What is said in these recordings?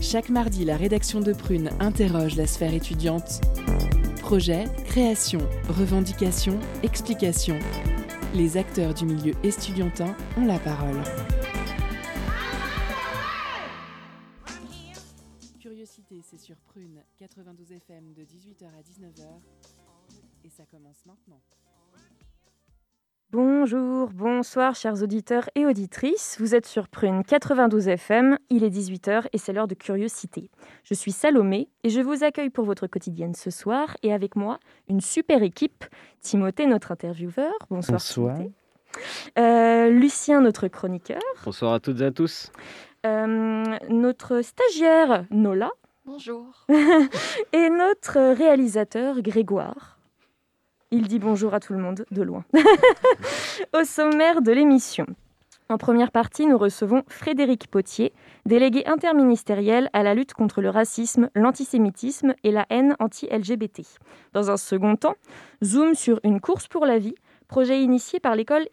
Chaque mardi, la rédaction de Prune interroge la sphère étudiante. Projet, création, revendication, explication. Les acteurs du milieu estudiantin ont la parole. Bonjour, bonsoir chers auditeurs et auditrices. Vous êtes sur Prune 92 FM, il est 18h et c'est l'heure de Curiosité. Je suis Salomé et je vous accueille pour votre quotidienne ce soir et avec moi une super équipe. Timothée, notre intervieweur. Bonsoir. Bonsoir. Timothée. Euh, Lucien, notre chroniqueur. Bonsoir à toutes et à tous. Euh, notre stagiaire, Nola. Bonjour. et notre réalisateur, Grégoire. Il dit bonjour à tout le monde de loin. Au sommaire de l'émission. En première partie, nous recevons Frédéric Potier, délégué interministériel à la lutte contre le racisme, l'antisémitisme et la haine anti-LGBT. Dans un second temps, zoom sur une course pour la vie, projet initié par l'école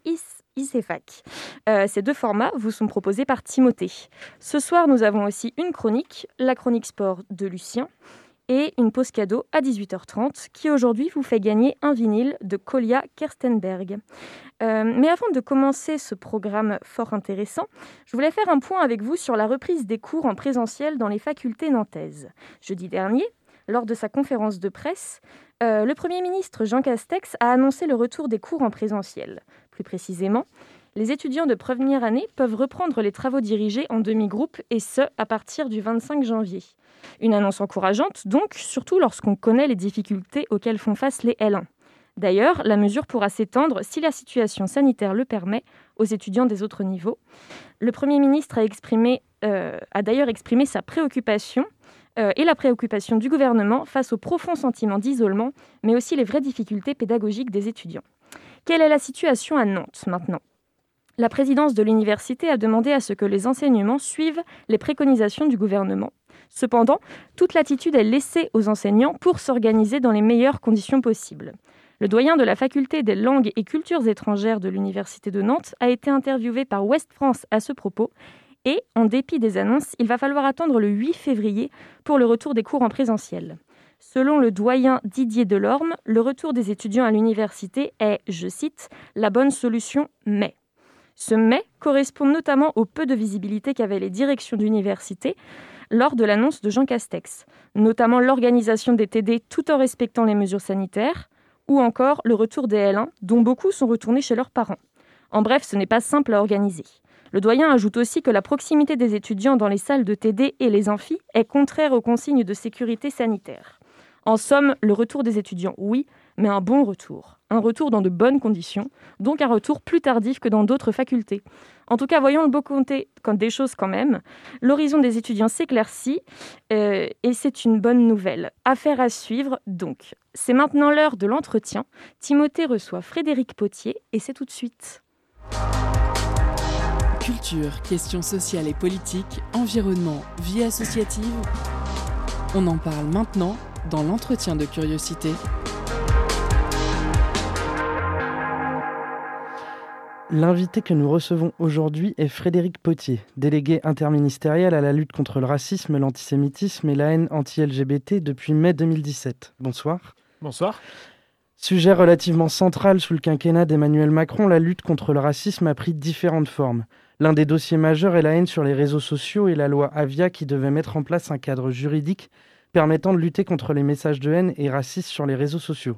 ICEFAC. Euh, ces deux formats vous sont proposés par Timothée. Ce soir, nous avons aussi une chronique, la chronique sport de Lucien, et une pause cadeau à 18h30 qui aujourd'hui vous fait gagner un vinyle de Kolia Kerstenberg. Euh, mais avant de commencer ce programme fort intéressant, je voulais faire un point avec vous sur la reprise des cours en présentiel dans les facultés nantaises. Jeudi dernier, lors de sa conférence de presse, euh, le Premier ministre Jean Castex a annoncé le retour des cours en présentiel. Plus précisément, les étudiants de première année peuvent reprendre les travaux dirigés en demi-groupe et ce, à partir du 25 janvier. Une annonce encourageante, donc, surtout lorsqu'on connaît les difficultés auxquelles font face les L1. D'ailleurs, la mesure pourra s'étendre, si la situation sanitaire le permet, aux étudiants des autres niveaux. Le Premier ministre a, euh, d'ailleurs exprimé sa préoccupation euh, et la préoccupation du gouvernement face au profond sentiment d'isolement, mais aussi les vraies difficultés pédagogiques des étudiants. Quelle est la situation à Nantes maintenant? La présidence de l'université a demandé à ce que les enseignements suivent les préconisations du gouvernement. Cependant, toute l'attitude est laissée aux enseignants pour s'organiser dans les meilleures conditions possibles. Le doyen de la faculté des langues et cultures étrangères de l'Université de Nantes a été interviewé par Ouest France à ce propos et, en dépit des annonces, il va falloir attendre le 8 février pour le retour des cours en présentiel. Selon le doyen Didier Delorme, le retour des étudiants à l'université est, je cite, la bonne solution, mais. Ce mais correspond notamment au peu de visibilité qu'avaient les directions d'université lors de l'annonce de Jean Castex, notamment l'organisation des TD tout en respectant les mesures sanitaires, ou encore le retour des L1, dont beaucoup sont retournés chez leurs parents. En bref, ce n'est pas simple à organiser. Le doyen ajoute aussi que la proximité des étudiants dans les salles de TD et les amphis est contraire aux consignes de sécurité sanitaire. En somme, le retour des étudiants, oui, mais un bon retour. Un retour dans de bonnes conditions, donc un retour plus tardif que dans d'autres facultés. En tout cas, voyons le beau comme des choses quand même. L'horizon des étudiants s'éclaircit euh, et c'est une bonne nouvelle. Affaire à suivre donc. C'est maintenant l'heure de l'entretien. Timothée reçoit Frédéric Potier et c'est tout de suite. Culture, questions sociales et politiques, environnement, vie associative. On en parle maintenant dans l'entretien de curiosité. L'invité que nous recevons aujourd'hui est Frédéric Potier, délégué interministériel à la lutte contre le racisme, l'antisémitisme et la haine anti-LGBT depuis mai 2017. Bonsoir. Bonsoir. Sujet relativement central sous le quinquennat d'Emmanuel Macron, la lutte contre le racisme a pris différentes formes. L'un des dossiers majeurs est la haine sur les réseaux sociaux et la loi Avia qui devait mettre en place un cadre juridique permettant de lutter contre les messages de haine et racistes sur les réseaux sociaux.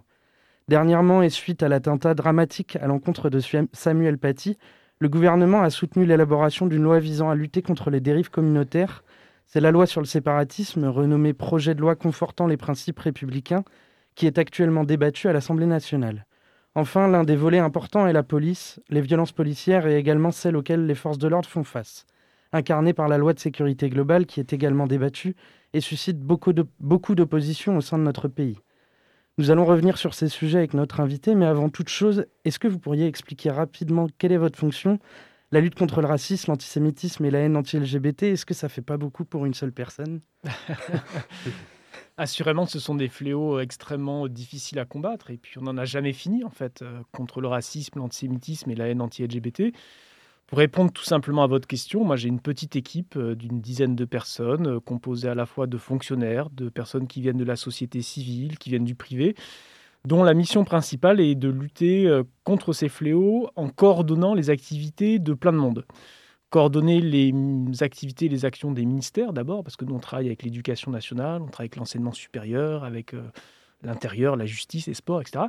Dernièrement, et suite à l'attentat dramatique à l'encontre de Samuel Paty, le gouvernement a soutenu l'élaboration d'une loi visant à lutter contre les dérives communautaires. C'est la loi sur le séparatisme, renommée projet de loi confortant les principes républicains, qui est actuellement débattue à l'Assemblée nationale. Enfin, l'un des volets importants est la police, les violences policières et également celles auxquelles les forces de l'ordre font face, incarnées par la loi de sécurité globale qui est également débattue et suscite beaucoup d'opposition au sein de notre pays. Nous allons revenir sur ces sujets avec notre invité, mais avant toute chose, est-ce que vous pourriez expliquer rapidement quelle est votre fonction? La lutte contre le racisme, l'antisémitisme et la haine anti-LGBT, est-ce que ça fait pas beaucoup pour une seule personne? Assurément, ce sont des fléaux extrêmement difficiles à combattre, et puis on n'en a jamais fini en fait, euh, contre le racisme, l'antisémitisme et la haine anti-LGBT. Pour répondre tout simplement à votre question, moi j'ai une petite équipe euh, d'une dizaine de personnes, euh, composée à la fois de fonctionnaires, de personnes qui viennent de la société civile, qui viennent du privé, dont la mission principale est de lutter euh, contre ces fléaux en coordonnant les activités de plein de monde. Coordonner les activités, les actions des ministères d'abord, parce que nous on travaille avec l'éducation nationale, on travaille avec l'enseignement supérieur, avec l'intérieur, la justice, les sports, etc.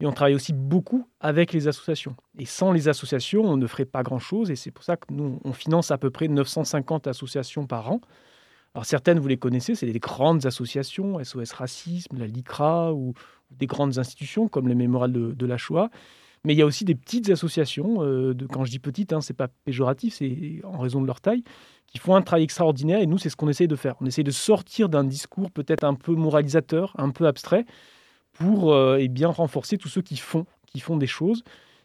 Et on travaille aussi beaucoup avec les associations. Et sans les associations, on ne ferait pas grand-chose. Et c'est pour ça que nous, on finance à peu près 950 associations par an. Alors certaines, vous les connaissez, c'est des grandes associations, SOS Racisme, la LICRA, ou des grandes institutions comme les Mémorial de, la Shoah. Mais il y a aussi des petites associations, euh, de, quand je dis petites, hein, ce n'est pas péjoratif, c'est en raison de leur taille, qui font un travail extraordinaire. Et nous, c'est ce qu'on essaie de faire. On essaie de sortir d'un discours peut-être un peu moralisateur, un peu abstrait, pour euh, eh bien renforcer tous ceux qui font, qui font des choses.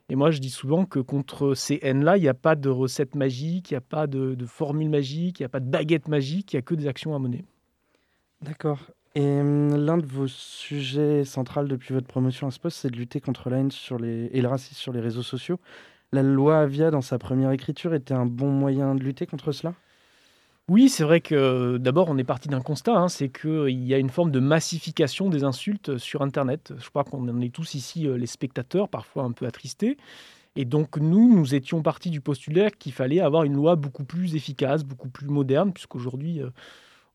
Et moi, je dis souvent que contre ces haines-là, il n'y a pas de recette magique, il n'y a pas de, formule magique, il n'y a pas de baguette magique, il n'y a que des actions à mener. D'accord. Et hum, l'un de vos sujets centraux depuis votre promotion à ce poste, c'est de lutter contre la haine et le racisme sur les réseaux sociaux. La loi Avia, dans sa première écriture, était un bon moyen de lutter contre cela? Oui, c'est vrai que d'abord, on est parti d'un constat, hein, c'est qu'il y a une forme de massification des insultes sur Internet. Je crois qu'on en est tous ici euh, les spectateurs, parfois un peu attristés. Et donc, nous, nous étions partis du postulaire qu'il fallait avoir une loi beaucoup plus efficace, beaucoup plus moderne, puisqu'aujourd'hui, euh,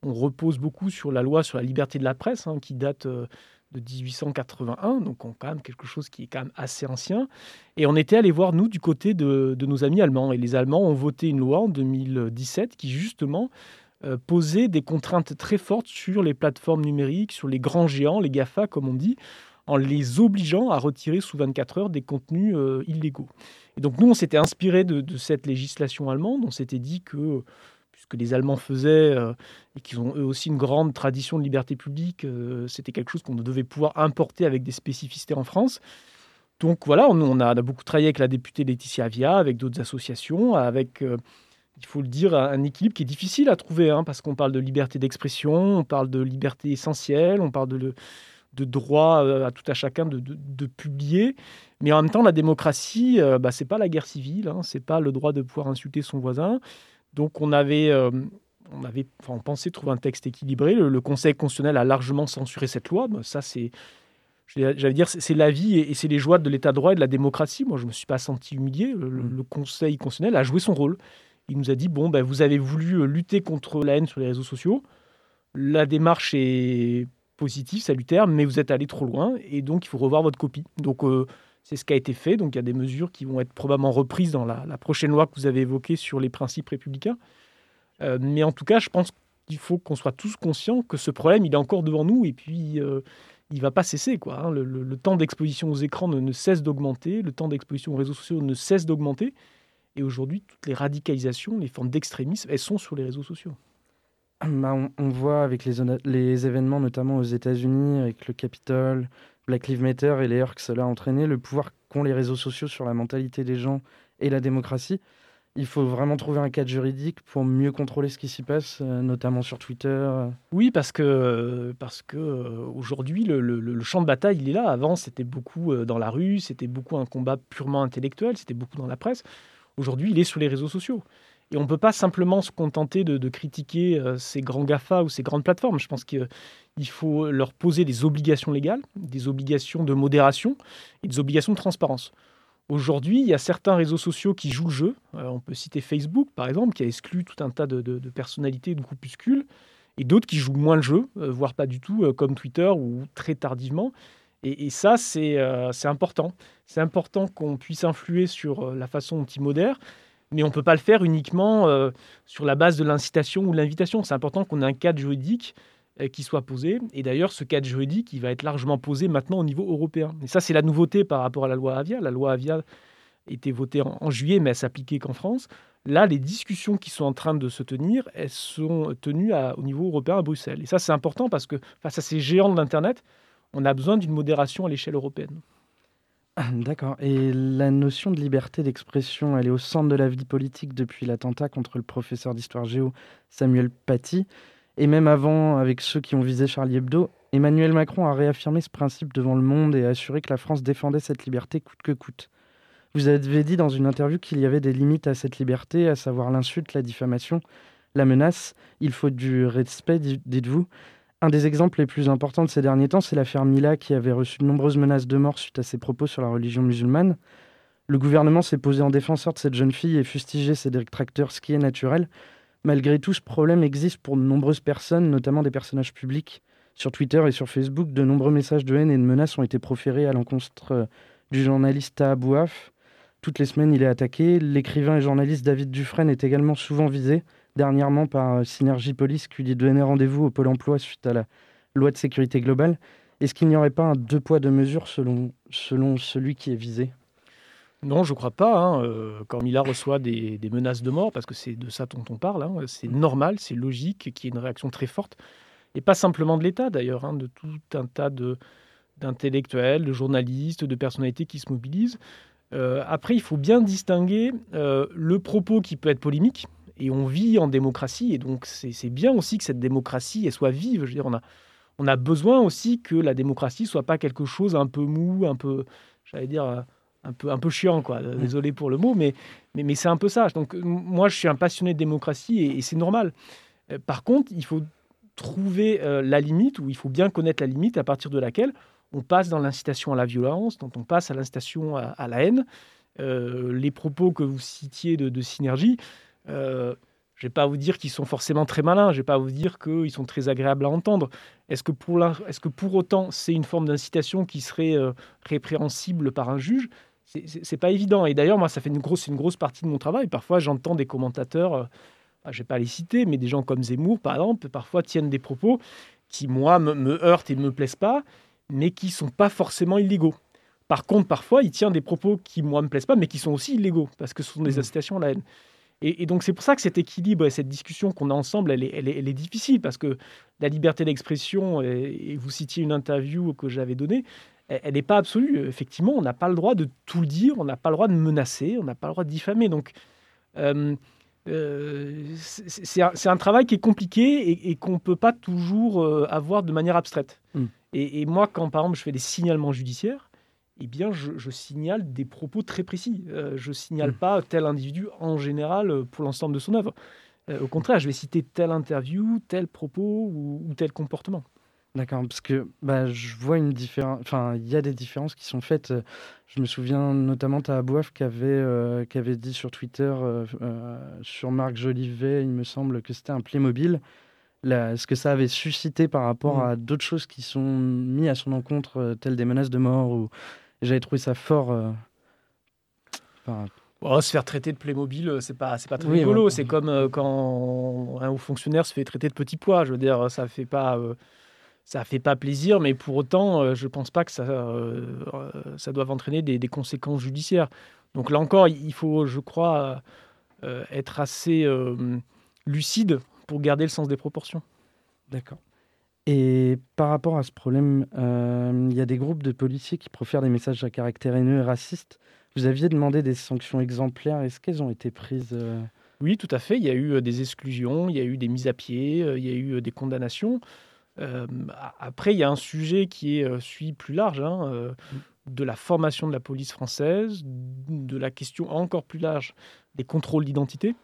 on repose beaucoup sur la loi sur la liberté de la presse, hein, qui date euh, de 1881, donc on, quand même quelque chose qui est quand même assez ancien. Et on était allé voir, nous, du côté de, nos amis allemands. Et les Allemands ont voté une loi en 2017 qui, justement, euh, posait des contraintes très fortes sur les plateformes numériques, sur les grands géants, les GAFA, comme on dit, en les obligeant à retirer sous 24 heures des contenus euh, illégaux. Et donc, nous, on s'était inspiré de, de, cette législation allemande. On s'était dit que ce que les Allemands faisaient euh, et qu'ils ont eux aussi une grande tradition de liberté publique, euh, c'était quelque chose qu'on devait pouvoir importer avec des spécificités en France. Donc voilà, on, a, beaucoup travaillé avec la députée Laetitia Avia, avec d'autres associations, avec, euh, il faut le dire, un équilibre qui est difficile à trouver, hein, parce qu'on parle de liberté d'expression, on parle de liberté essentielle, on parle de, droit à tout à chacun de, publier. Mais en même temps, la démocratie, bah, ce n'est pas la guerre civile, hein, ce n'est pas le droit de pouvoir insulter son voisin. Donc on avait, euh, on avait, enfin, on pensait trouver un texte équilibré. Le, Conseil constitutionnel a largement censuré cette loi. ça, c'est, j'allais dire, c'est la vie et, c'est les joies de l'État de droit et de la démocratie. Moi, je me suis pas senti humilié. Le, mmh. Conseil constitutionnel a joué son rôle. Il nous a dit bon, ben, vous avez voulu euh, lutter contre la haine sur les réseaux sociaux. La démarche est positive, salutaire, mais vous êtes allé trop loin et donc il faut revoir votre copie. Donc euh, c'est ce qui a été fait. Donc il y a des mesures qui vont être probablement reprises dans la, prochaine loi que vous avez évoquée sur les principes républicains. Euh, mais en tout cas, je pense qu'il faut qu'on soit tous conscients que ce problème, il est encore devant nous et puis euh, il va pas cesser. Quoi, hein. le, temps d'exposition aux écrans ne, cesse d'augmenter, le temps d'exposition aux réseaux sociaux ne cesse d'augmenter. Et aujourd'hui, toutes les radicalisations, les formes d'extrémisme, elles sont sur les réseaux sociaux. Bah, on, voit avec les événements, notamment aux États-Unis, avec le Capitole, Black Lives Matter et les heurts que cela a entraîné, le pouvoir qu'ont les réseaux sociaux sur la mentalité des gens et la démocratie. Il faut vraiment trouver un cadre juridique pour mieux contrôler ce qui s'y passe, euh, notamment sur Twitter. Oui, parce que, parce que euh, aujourd'hui, le, le, champ de bataille, il est là. Avant, c'était beaucoup euh, dans la rue, c'était beaucoup un combat purement intellectuel, c'était beaucoup dans la presse. Aujourd'hui, il est sur les réseaux sociaux. Et on ne peut pas simplement se contenter de, critiquer euh, ces grands GAFA ou ces grandes plateformes. Je pense qu'il faut leur poser des obligations légales, des obligations de modération et des obligations de transparence. Aujourd'hui, il y a certains réseaux sociaux qui jouent le jeu. Euh, on peut citer Facebook, par exemple, qui a exclu tout un tas de, personnalités, de groupuscules, et d'autres qui jouent moins le jeu, euh, voire pas du tout, comme Twitter ou très tardivement. Et, et ça, c'est important. C'est important qu'on puisse influer sur la façon dont ils modèrent mais on ne peut pas le faire uniquement euh, sur la base de l'incitation ou l'invitation. C'est important qu'on ait un cadre juridique euh, qui soit posé. Et d'ailleurs, ce cadre juridique, il va être largement posé maintenant au niveau européen. Et ça, c'est la nouveauté par rapport à la loi Avia. La loi Avia était votée en, juillet, mais elle s'appliquait qu'en France. Là, les discussions qui sont en train de se tenir, elles sont tenues au niveau européen à Bruxelles. Et ça, c'est important parce que face à ces géants de l'Internet, on a besoin d'une modération à l'échelle européenne. D'accord. Et la notion de liberté d'expression, elle est au centre de la vie politique depuis l'attentat contre le professeur d'histoire géo Samuel Paty. Et même avant, avec ceux qui ont visé Charlie Hebdo, Emmanuel Macron a réaffirmé ce principe devant le monde et a assuré que la France défendait cette liberté coûte que coûte. Vous avez dit dans une interview qu'il y avait des limites à cette liberté, à savoir l'insulte, la diffamation, la menace. Il faut du respect, dites-vous. Un des exemples les plus importants de ces derniers temps, c'est l'affaire Mila qui avait reçu de nombreuses menaces de mort suite à ses propos sur la religion musulmane. Le gouvernement s'est posé en défenseur de cette jeune fille et fustigé ses détracteurs, ce qui est naturel. Malgré tout, ce problème existe pour de nombreuses personnes, notamment des personnages publics. Sur Twitter et sur Facebook, de nombreux messages de haine et de menaces ont été proférés à l'encontre du journaliste Taha Bouaf. Toutes les semaines, il est attaqué. L'écrivain et journaliste David Dufresne est également souvent visé, dernièrement par euh, Synergie Police, qui lui donnait rendez-vous au Pôle emploi suite à la loi de sécurité globale. Est-ce qu'il n'y aurait pas un deux poids, deux mesures selon, selon celui qui est visé? Non, je ne crois pas. Hein. Euh, reçoit des, menaces de mort, parce que c'est de ça dont on parle, hein, c'est normal, c'est logique qu'il y ait une réaction très forte. Et pas simplement de l'État d'ailleurs, hein, de tout un tas d'intellectuels, de journalistes, de personnalités qui se mobilisent. Euh, après, il faut bien distinguer le propos qui peut être polémique, et on vit en démocratie, et donc c'est bien aussi que cette démocratie soit vive. Je veux dire, on a, on a besoin aussi que la démocratie soit pas quelque chose un peu mou, un peu, j'allais dire, un peu, un peu chiant, quoi. Mm. Désolé pour le mot, mais, mais, mais c'est un peu ça. Donc, moi, je suis un passionné de démocratie et, c'est normal. Euh, par contre, il faut trouver la limite, ou il faut bien connaître la limite à partir de laquelle on passe dans l'incitation à la violence, dont on passe à l'incitation à, la haine. Euh, les propos que vous citiez de, synergie, euh, je ne vais pas vous dire qu'ils sont forcément très malins, je ne vais pas vous dire qu'ils sont très agréables à entendre. Est-ce que, pour est que pour autant c'est une forme d'incitation qui serait euh, répréhensible par un juge? C'est pas évident. Et d'ailleurs, moi, ça fait une grosse, une grosse partie de mon travail. Parfois, j'entends des commentateurs, je ne vais pas les citer, mais des gens comme Zemmour, par exemple, parfois tiennent des propos qui, moi, me, me heurtent et ne me plaisent pas mais qui sont pas forcément illégaux. Par contre, parfois, il tient des propos qui, moi, me plaisent pas, mais qui sont aussi illégaux, parce que ce sont des mmh. incitations à la haine. Et, donc, c'est pour ça que cet équilibre et cette discussion qu'on a ensemble, elle est, elle, est, difficile, parce que la liberté d'expression, et, vous citiez une interview que j'avais donnée, elle n'est pas absolue. Effectivement, on n'a pas le droit de tout le dire, on n'a pas le droit de menacer, on n'a pas le droit de diffamer. Donc, euh, euh, c'est un, travail qui est compliqué et, qu'on ne peut pas toujours euh, avoir de manière abstraite. Mmh. Et, moi, quand par exemple je fais des signalements judiciaires, eh bien, je, signale des propos très précis. Euh, je signale mmh. pas tel individu en général euh, pour l'ensemble de son œuvre. Euh, au contraire, je vais citer telle interview, tel propos ou, tel comportement. D'accord, parce que bah, je vois une différence. Enfin, il y a des différences qui sont faites. Je me souviens notamment à Abouaf qui avait, qui avait dit sur Twitter, sur Marc Jolivet, il me semble que c'était un Playmobil ce que ça avait suscité par rapport mm. à d'autres choses qui sont mises à son encontre, euh, telles des menaces de mort. Ou... J'avais trouvé ça fort. Euh, oh, se faire traiter de Playmobil, euh, c'est pas, c'est pas très rigolo. C'est comme quand un haut fonctionnaire se fait traiter de petit poids. Je veux dire, ça fait pas, ça fait pas plaisir, mais pour autant, je pense pas que ça, ça doive entraîner des, des, conséquences judiciaires. Donc là encore, il faut, je crois, être assez lucide pour garder le sens des proportions. D'accord. Et par rapport à ce problème, euh, il y a des groupes de policiers qui profèrent des messages à caractère haineux et raciste. Vous aviez demandé des sanctions exemplaires. Est-ce qu'elles ont été prises euh Oui, tout à fait. Il y a eu euh, des exclusions, il y a eu des mises à pied, il y a eu des condamnations. après, il y a un sujet qui est celui plus large, hein, de la formation de la police française, de la question encore plus large des contrôles d'identité.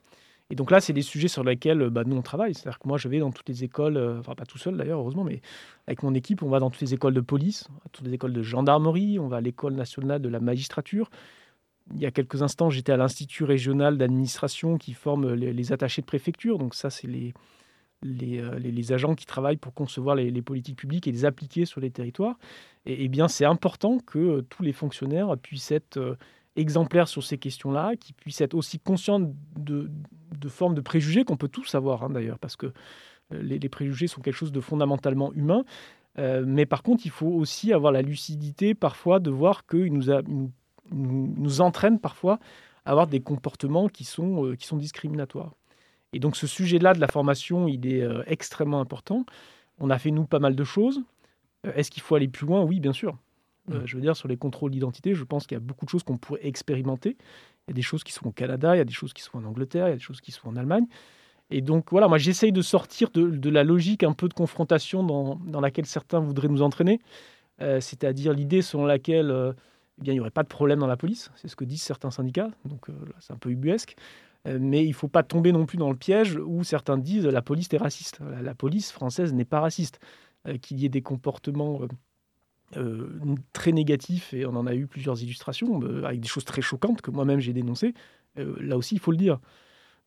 Et donc là, c'est des sujets sur lesquels bah, nous, on travaille. C'est-à-dire que moi, je vais dans toutes les écoles, euh, enfin pas tout seul d'ailleurs, heureusement, mais avec mon équipe, on va dans toutes les écoles de police, toutes les écoles de gendarmerie, on va à l'école nationale de la magistrature. Il y a quelques instants, j'étais à l'Institut régional d'administration qui forme les, attachés de préfecture. Donc ça, c'est les, euh, les, les, agents qui travaillent pour concevoir les, politiques publiques et les appliquer sur les territoires. Et, et bien, c'est important que euh, tous les fonctionnaires puissent être exemplaires sur ces questions-là, qui puissent être aussi conscients de, de formes de préjugés qu'on peut tous avoir hein, d'ailleurs, parce que euh, les, préjugés sont quelque chose de fondamentalement humain. Euh, mais par contre, il faut aussi avoir la lucidité parfois de voir qu'ils nous, nous, nous, entraînent parfois à avoir des comportements qui sont, euh, qui sont discriminatoires. Et donc ce sujet-là de la formation, il est extrêmement important. On a fait, nous, pas mal de choses. Est-ce qu'il faut aller plus loin? Oui, bien sûr. Euh, je veux dire, sur les contrôles d'identité, je pense qu'il y a beaucoup de choses qu'on pourrait expérimenter. Il y a des choses qui sont au Canada, il y a des choses qui sont en Angleterre, il y a des choses qui sont en Allemagne. Et donc voilà, moi j'essaye de sortir de, la logique un peu de confrontation dans, laquelle certains voudraient nous entraîner. Euh, c'est-à-dire l'idée selon laquelle euh, eh bien, il n'y aurait pas de problème dans la police. C'est ce que disent certains syndicats. Donc, c'est un peu ubuesque. mais il ne faut pas tomber non plus dans le piège où certains disent la police est raciste. La, police française n'est pas raciste. Qu'il y ait des comportements très négatifs, et on en a eu plusieurs illustrations, avec des choses très choquantes que moi-même j'ai dénoncées, là aussi, il faut le dire.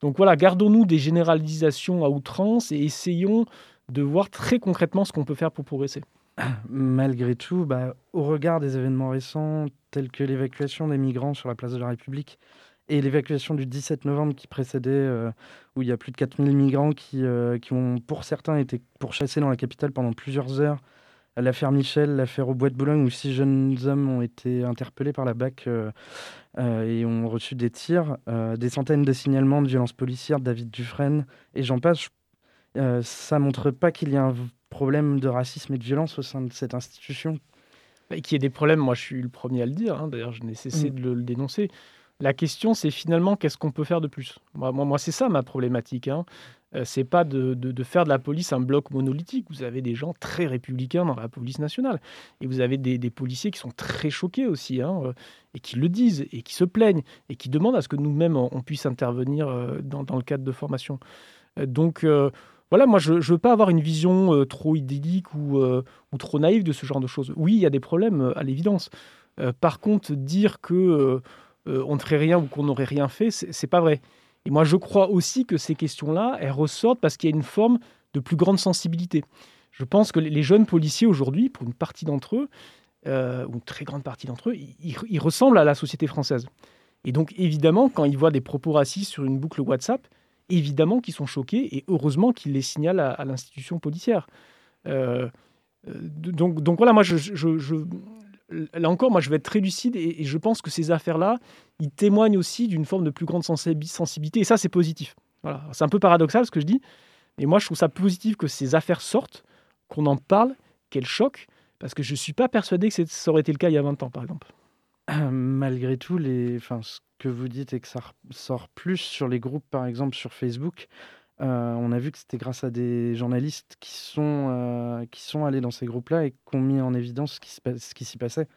Donc voilà, gardons-nous des généralisations à outrance et essayons de voir très concrètement ce qu'on peut faire pour progresser. Malgré tout, bah, au regard des événements récents tels que l'évacuation des migrants sur la place de la République et l'évacuation du 17 novembre qui précédait, euh, où il y a plus de 4000 migrants qui, euh, qui ont, pour certains, été pourchassés dans la capitale pendant plusieurs heures l'affaire Michel, l'affaire au Bois de Boulogne, où six jeunes hommes ont été interpellés par la BAC euh, euh, et ont reçu des tirs, euh, des centaines de signalements de violences policières, David Dufresne, et j'en passe. ça montre pas qu'il y a un problème de racisme et de violence au sein de cette institution. Et qu'il y ait des problèmes, moi je suis le premier à le dire, hein. d'ailleurs je n'ai cessé mm. de le, dénoncer. La question, c'est finalement qu'est-ce qu'on peut faire de plus? Moi, moi, c'est ça ma problématique. Hein. Euh, c'est pas de, faire de la police un bloc monolithique. Vous avez des gens très républicains dans la police nationale. Et vous avez des, policiers qui sont très choqués aussi, hein, euh, et qui le disent, et qui se plaignent, et qui demandent à ce que nous-mêmes, on, puisse intervenir euh, dans, le cadre de formation. donc, voilà, moi, je ne veux pas avoir une vision trop idyllique ou, ou, trop naïve de ce genre de choses. Oui, il y a des problèmes, à l'évidence. par contre, dire que on ne ferait rien ou qu'on n'aurait rien fait, c'est pas vrai. Et moi, je crois aussi que ces questions-là, elles ressortent parce qu'il y a une forme de plus grande sensibilité. Je pense que les jeunes policiers aujourd'hui, pour une partie d'entre eux, euh, ou une très grande partie d'entre eux, ils, ressemblent à la société française. Et donc, évidemment, quand ils voient des propos racistes sur une boucle WhatsApp, évidemment qu'ils sont choqués et heureusement qu'ils les signalent à, l'institution policière. Euh, euh, donc, donc voilà, moi, je, là encore, moi, je vais être très lucide et, je pense que ces affaires-là, ils témoignent aussi d'une forme de plus grande sensibilité. Et ça, c'est positif. Voilà. C'est un peu paradoxal ce que je dis, mais moi, je trouve ça positif que ces affaires sortent, qu'on en parle, qu'elles choquent, parce que je ne suis pas persuadé que ça aurait été le cas il y a 20 ans, par exemple. Malgré tout, enfin, ce que vous dites et que ça sort plus sur les groupes, par exemple, sur Facebook. Euh, on a vu que c'était grâce à des journalistes qui sont, euh, qui sont allés dans ces groupes-là et qui ont mis en évidence ce qui s'y passait.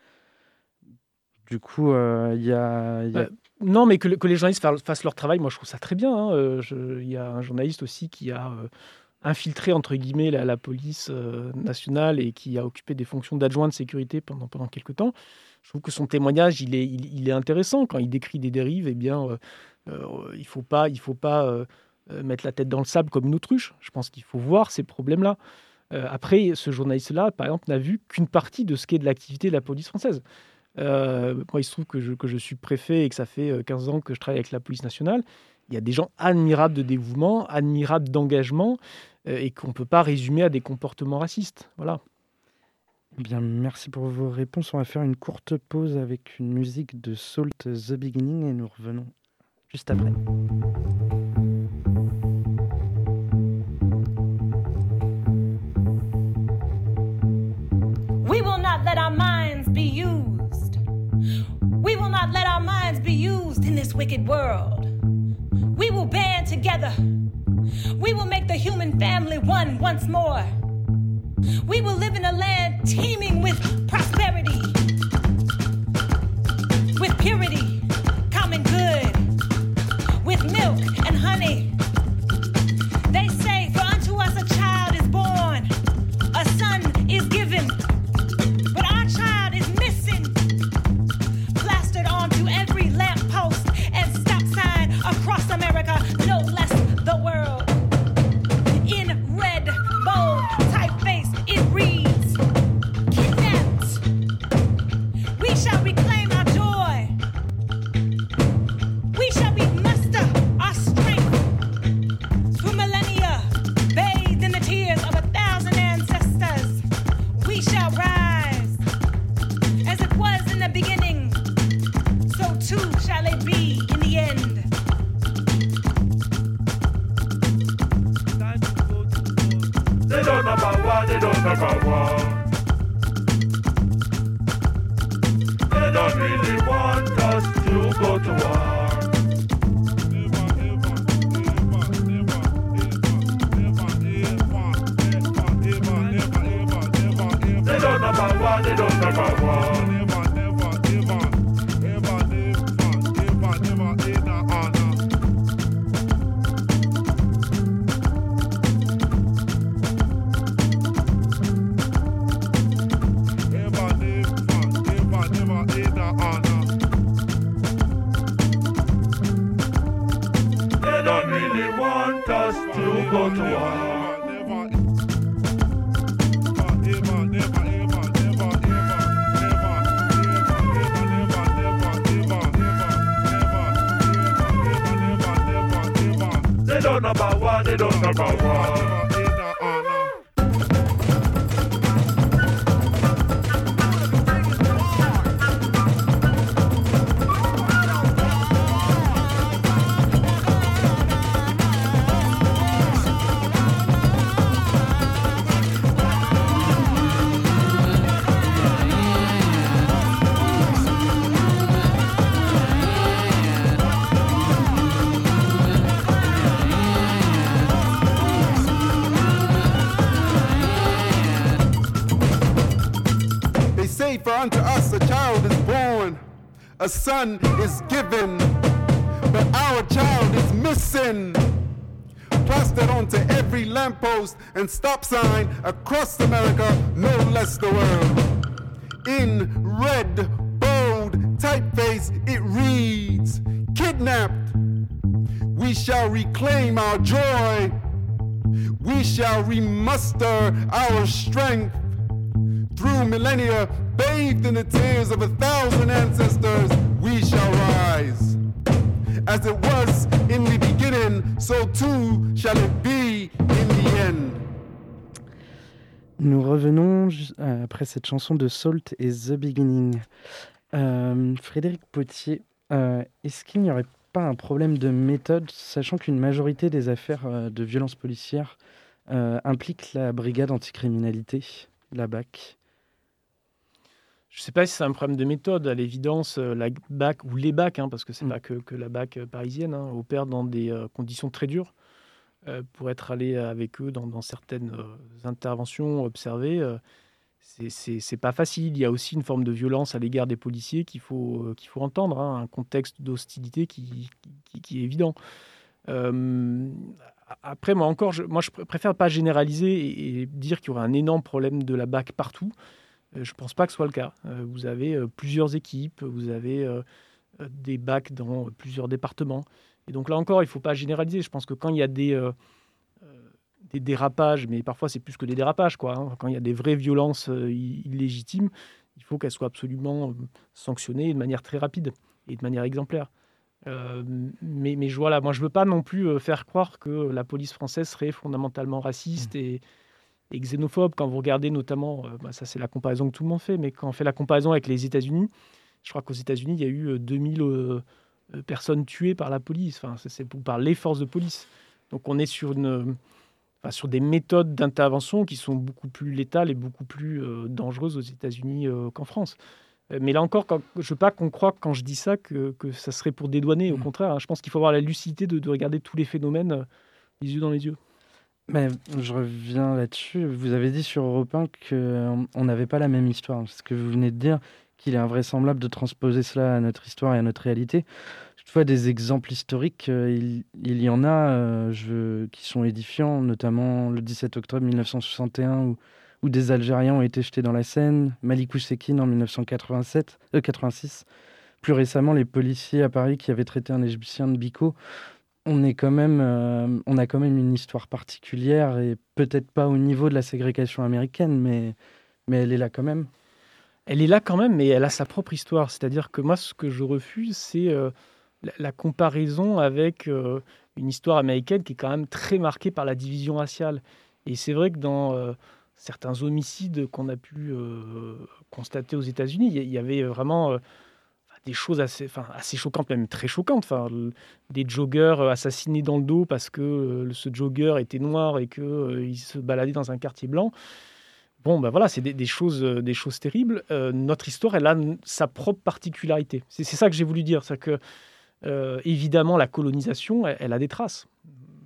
Du coup, euh, il y a. non, mais que, les journalistes fassent leur travail, moi je trouve ça très bien. Hein. Il y a un journaliste aussi qui a infiltré, entre guillemets, la, police nationale et qui a occupé des fonctions d'adjoint de sécurité pendant, pendant quelques temps. Je trouve que son témoignage, il est, il, est intéressant. Quand il décrit des dérives, eh bien, il ne faut pas. Il faut pas mettre la tête dans le sable comme une autruche. Je pense qu'il faut voir ces problèmes-là. Euh, après, ce journaliste-là, par exemple, n'a vu qu'une partie de ce qu'est de l'activité de la police française. Euh, moi, il se trouve que je, que je suis préfet et que ça fait 15 ans que je travaille avec la police nationale. Il y a des gens admirables de dévouement, admirables d'engagement, et qu'on ne peut pas résumer à des comportements racistes. Voilà. Bien, merci pour vos réponses. On va faire une courte pause avec une musique de Salt The Beginning et nous revenons juste après. Let our minds be used. We will not let our minds be used in this wicked world. We will band together. We will make the human family one once more. We will live in a land teeming with prosperity, with purity, common good, with milk and honey don't know about war, they don't know about war. Son is given, but our child is missing. Plastered onto every lamppost and stop sign across America, no less the world. In red, bold typeface, it reads Kidnapped. We shall reclaim our joy. We shall remuster our strength through millennia, bathed in the tears of a thousand ancestors, we shall rise. As it was in the beginning, so too shall it be in the end. Nous revenons euh, après cette chanson de Salt et The Beginning. Euh, Frédéric Potier, euh, est-ce qu'il n'y aurait pas un problème de méthode, sachant qu'une majorité des affaires de violences policières euh, impliquent la brigade anticriminalité, la BAC Je ne sais pas si c'est un problème de méthode. À l'évidence, euh, la BAC ou les BAC, hein, parce que c'est Mm. pas que, que la BAC euh, parisienne, hein, opèrent dans des euh, conditions très dures euh, pour être allé avec eux dans, dans certaines euh, interventions observées. c'est- pas facile. Il y a aussi une forme de violence à l'égard des policiers qu'il faut, qu'il faut entendre, hein, un contexte d'hostilité qui, qui- qui est évident. Après, moi encore, je, moi, je pr- préfère pas généraliser et, et dire qu'il y aura un énorme problème de la BAC partout. Euh, Je ne pense pas que ce soit le cas. Euh, Vous avez euh, plusieurs équipes, vous avez des bacs dans plusieurs départements. Et donc là encore, il ne faut pas généraliser. Je pense que quand il y a des, euh, des dérapages, mais parfois c'est plus que des dérapages, quoi, hein, quand il y a des vraies violences euh, illégitimes, il faut qu'elles soient absolument sanctionnées de manière très rapide et de manière exemplaire. Euh, mais, mais voilà, moi, je ne veux pas non plus faire croire que la police française serait fondamentalement raciste et, et xénophobe. Quand vous regardez notamment, euh, bah, ça c'est la comparaison que tout le monde fait, mais quand on fait la comparaison avec les États-Unis, je crois qu'aux États-Unis, il y a eu euh, 2000 euh, euh, personnes tuées par la police, enfin, c'est- par les forces de police. Donc on est sur, une, euh, enfin, sur des méthodes d'intervention qui sont beaucoup plus létales et beaucoup plus euh, dangereuses aux États-Unis euh, qu'en France. Euh, Mais là encore, quand- je ne veux pas qu'on croie quand je dis ça que, que ça serait pour dédouaner. Au Mm. contraire, hein, je pense qu'il faut avoir la lucidité de, de regarder tous les phénomènes euh, les yeux dans les yeux. Mais je reviens là-dessus. Vous avez dit sur Europe 1 qu'on n'avait pas la même histoire. Ce que vous venez de dire, qu'il est invraisemblable de transposer cela à notre histoire et à notre réalité. Toutefois, des exemples historiques, euh, il, y en a euh, qui sont édifiants, notamment le 17 octobre 1961, où, des Algériens ont été jetés dans la Seine, Malik Oussekine en 1987, euh, 86. Plus récemment, les policiers à Paris qui avaient traité un Égyptien de bico on est quand même, euh, on a quand même une histoire particulière et peut-être pas au niveau de la ségrégation américaine, mais, elle est là quand même. Elle est là quand même, mais elle a sa propre histoire. C'est-à-dire que moi, ce que je refuse, c'est euh, la, comparaison avec euh, une histoire américaine qui est quand même très marquée par la division raciale. Et c'est vrai que dans certains homicides qu'on a pu constater aux États-Unis, il y, y avait vraiment des choses assez, enfin, assez choquantes, même très choquantes. Enfin, des joggers euh, assassinés dans le dos parce que euh, ce jogger était noir et qu'il se baladait dans un quartier blanc. Bon, ben voilà, c'est des, choses, euh, des choses terribles. Euh, notre histoire, elle a sa propre particularité. C'est ça que j'ai voulu dire. C'est que, euh, évidemment, la colonisation, elle, a des traces.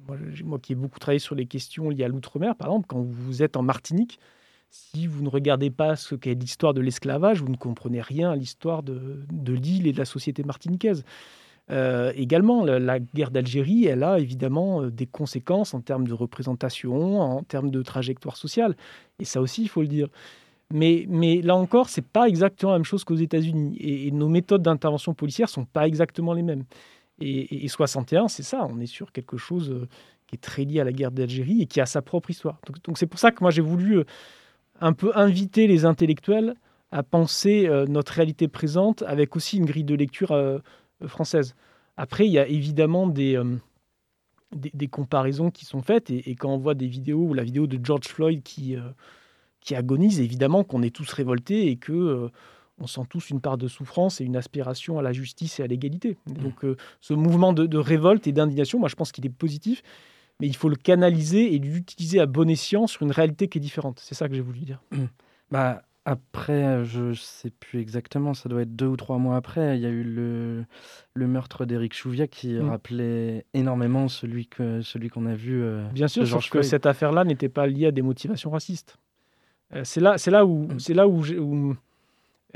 Moi, moi qui ai beaucoup travaillé sur les questions liées à l'outre-mer, par exemple, quand vous êtes en Martinique, si vous ne regardez pas ce qu'est l'histoire de l'esclavage, vous ne comprenez rien à l'histoire de, l'île et de la société martiniquaise. Euh, également, la, guerre d'Algérie, elle a évidemment euh, des conséquences en termes de représentation, en termes de trajectoire sociale. Et ça aussi, il faut le dire. Mais, là encore, c'est pas exactement la même chose qu'aux États-Unis. Et, nos méthodes d'intervention policière sont pas exactement les mêmes. Et, et 61, c'est ça, on est sur quelque chose euh, qui est très lié à la guerre d'Algérie et qui a sa propre histoire. Donc c'est pour ça que moi j'ai voulu un peu inviter les intellectuels à penser euh, notre réalité présente avec aussi une grille de lecture euh, française. Après, il y a évidemment des, euh, des, des comparaisons qui sont faites et, et quand on voit des vidéos ou la vidéo de George Floyd qui, qui agonise, évidemment qu'on est tous révoltés et que on sent tous une part de souffrance et une aspiration à la justice et à l'égalité. Donc euh, ce mouvement de, de révolte et d'indignation, moi je pense qu'il est positif, mais il faut le canaliser et l'utiliser à bon escient sur une réalité qui est différente. C'est ça que j'ai voulu dire. Bah, après, je ne sais plus exactement, ça doit être deux ou trois mois après, il y a eu le, le meurtre d'Éric Chouviat qui Mm. rappelait énormément celui que celui qu'on a vu. euh, Bien sûr, sauf que cette affaire-là n'était pas liée à des motivations racistes. Euh, c'est là, là où, Mm. c'est là où, j'ai- où-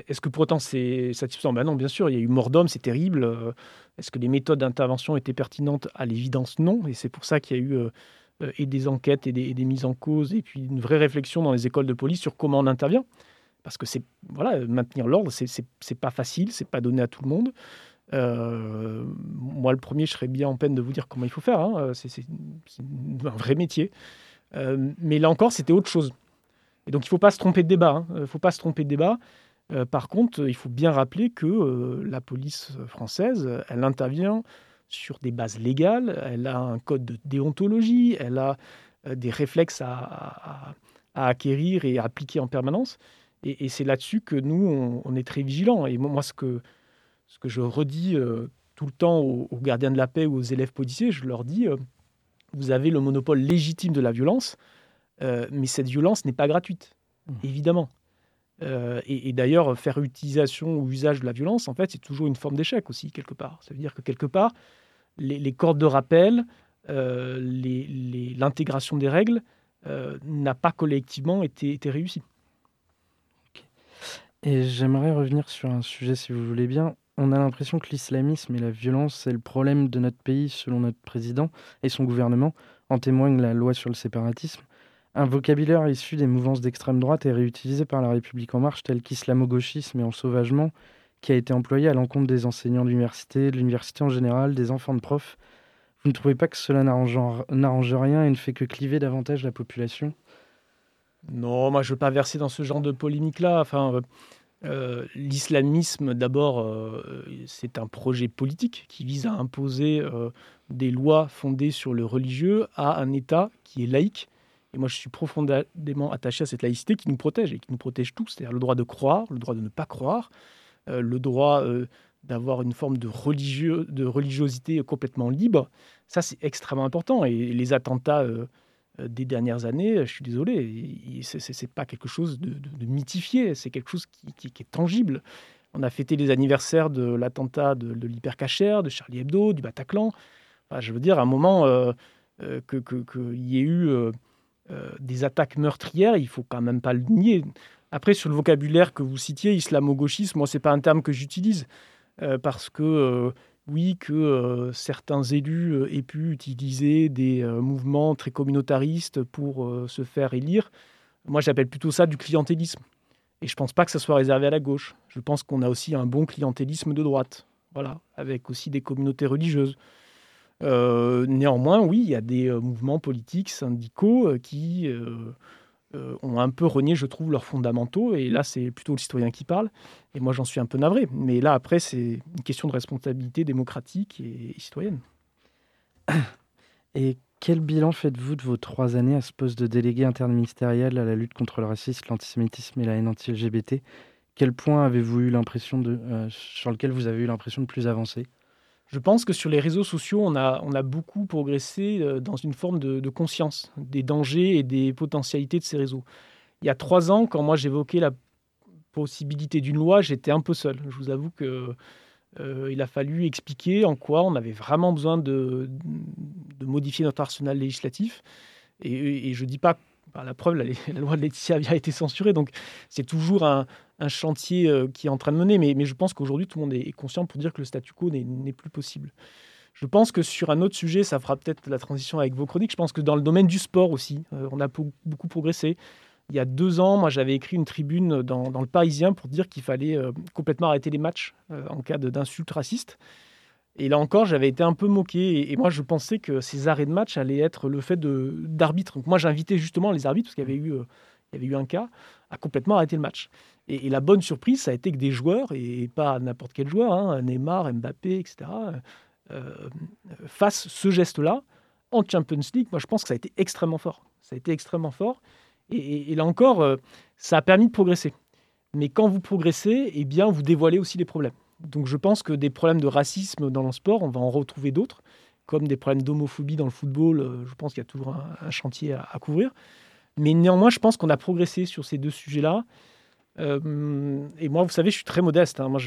est-ce que pour autant c'est satisfaisant? Ben non, bien sûr, il y a eu mort d'homme, c'est terrible. Euh, Est-ce que les méthodes d'intervention étaient pertinentes? À l'évidence, non. Et c'est pour ça qu'il y a eu euh, euh, et des enquêtes et des, des mises en cause et puis une vraie réflexion dans les écoles de police sur comment on intervient. Parce que c'est voilà, maintenir l'ordre, c'est pas facile, c'est pas donné à tout le monde. Moi, le premier, je serais bien en peine de vous dire comment il faut faire. hein. C'est un vrai métier. Mais là encore, c'était autre chose. Et donc, il ne faut pas se tromper de débat. Il ne faut pas se tromper de débat. Euh, par contre, il faut bien rappeler que euh, la police française, elle intervient sur des bases légales, elle a un code de déontologie, elle a euh, des réflexes à, à- à acquérir et à appliquer en permanence. Et, et c'est là-dessus que nous, on, on est très vigilants. Et moi, ce, que, ce que je redis tout le temps aux, aux gardiens de la paix ou aux élèves policiers, je leur dis, vous avez le monopole légitime de la violence, mais cette violence n'est pas gratuite, Mmh. évidemment. Euh, et d'ailleurs, faire utilisation ou usage de la violence, en fait, c'est toujours une forme d'échec aussi, quelque part. Ça veut dire que quelque part, les, cordes de rappel, euh, l'intégration des règles euh, n'a pas collectivement été réussie. Et j'aimerais revenir sur un sujet, si vous voulez bien. On a l'impression que l'islamisme et la violence, c'est le problème de notre pays, selon notre président et son gouvernement. En témoigne la loi sur le séparatisme. Un vocabulaire issu des mouvances d'extrême droite est réutilisé par la République en marche, tel qu'islamo-gauchisme et ensauvagement, qui a été employé à l'encontre des enseignants de l'université, de l'université en général, des enfants de profs. Vous ne trouvez pas que cela n'arrange rien et ne fait que cliver davantage la population? Non, moi je ne veux pas verser dans ce genre de polémique-là. Enfin, euh, euh, l'islamisme, d'abord, euh, c'est un projet politique qui vise à imposer des lois fondées sur le religieux à un État qui est laïque. Et moi, je suis profondément attaché à cette laïcité qui nous protège et qui nous protège tous, c'est-à-dire le droit de croire, le droit de ne pas croire, euh, le droit euh, d'avoir une forme de, religieux, de religiosité complètement libre. Ça, c'est extrêmement important. Et les attentats euh, des dernières années, je suis désolé, c'est- pas quelque chose de, mythifié, c'est quelque chose qui, est tangible. On a fêté les anniversaires de l'attentat de, de l'hypercachère, de Charlie Hebdo, du Bataclan. Je veux dire, à un moment euh, que- que- qu'il y ait eu des attaques meurtrières, il faut quand même pas le nier. Après, sur le vocabulaire que vous citiez, islamo-gauchisme, moi, c'est pas un terme que j'utilise euh, parce que euh, oui, que euh, certains élus euh, aient pu utiliser des euh, mouvements très communautaristes pour euh, se faire élire. Moi, j'appelle plutôt ça du clientélisme. Et je ne pense pas que ça soit réservé à la gauche. Je pense qu'on a aussi un bon clientélisme de droite, voilà, avec aussi des communautés religieuses. Euh, néanmoins, oui, il y a des euh, mouvements politiques, syndicaux euh, qui ont un peu renié, je trouve, leurs fondamentaux. Et là, c'est plutôt le citoyen qui parle. Et moi, j'en suis un peu navré. Mais là, après, c'est une question de responsabilité démocratique et citoyenne. Et quel bilan faites-vous de vos trois années à ce poste de délégué interministériel à la lutte contre le racisme, l'antisémitisme et la haine anti-LGBT Quel point avez-vous eu l'impression de, sur lequel vous avez eu l'impression de plus avancer? Je pense que sur les réseaux sociaux, on a, beaucoup progressé euh, dans une forme de, conscience des dangers et des potentialités de ces réseaux. Il y a trois ans, quand moi j'évoquais la possibilité d'une loi, j'étais un peu seul. Je vous avoue que euh, il a fallu expliquer en quoi on avait vraiment besoin de, de modifier notre arsenal législatif. Et, et je ne dis pas, la preuve, la, loi de Laetitia a été censurée, donc c'est toujours un, chantier euh, qui est en train de mener, mais, je pense qu'aujourd'hui, tout le monde est conscient pour dire que le statu quo n'est- plus possible. Je pense que sur un autre sujet, ça fera peut-être la transition avec vos chroniques, je pense que dans le domaine du sport aussi, euh, on a beaucoup progressé. Il y a deux ans, moi, j'avais écrit une tribune dans, le Parisien pour dire qu'il fallait euh, complètement arrêter les matchs en cas d'insultes racistes. Et là encore, j'avais été un peu moqué. Et, moi, je pensais que ces arrêts de match allaient être le fait d'arbitres. Moi, j'invitais justement les arbitres, parce qu'il y avait eu, euh, y avait eu un cas, à complètement arrêter le match. Et, la bonne surprise, ça a été que des joueurs, et pas n'importe quel joueur, hein, Neymar, Mbappé, etc., euh, fassent ce geste-là en Champions League. Moi, je pense que ça a été extrêmement fort. Ça a été extrêmement fort. Et, là encore, euh, ça a permis de progresser. Mais quand vous progressez, eh bien, vous dévoilez aussi les problèmes. Donc je pense que des problèmes de racisme dans le sport, on va en retrouver d'autres, comme des problèmes d'homophobie dans le football. euh, Je pense qu'il y a toujours un, chantier à, couvrir. Mais néanmoins, je pense qu'on a progressé sur ces deux sujets-là. Euh, et moi, vous savez, je suis très modeste. hein. Moi,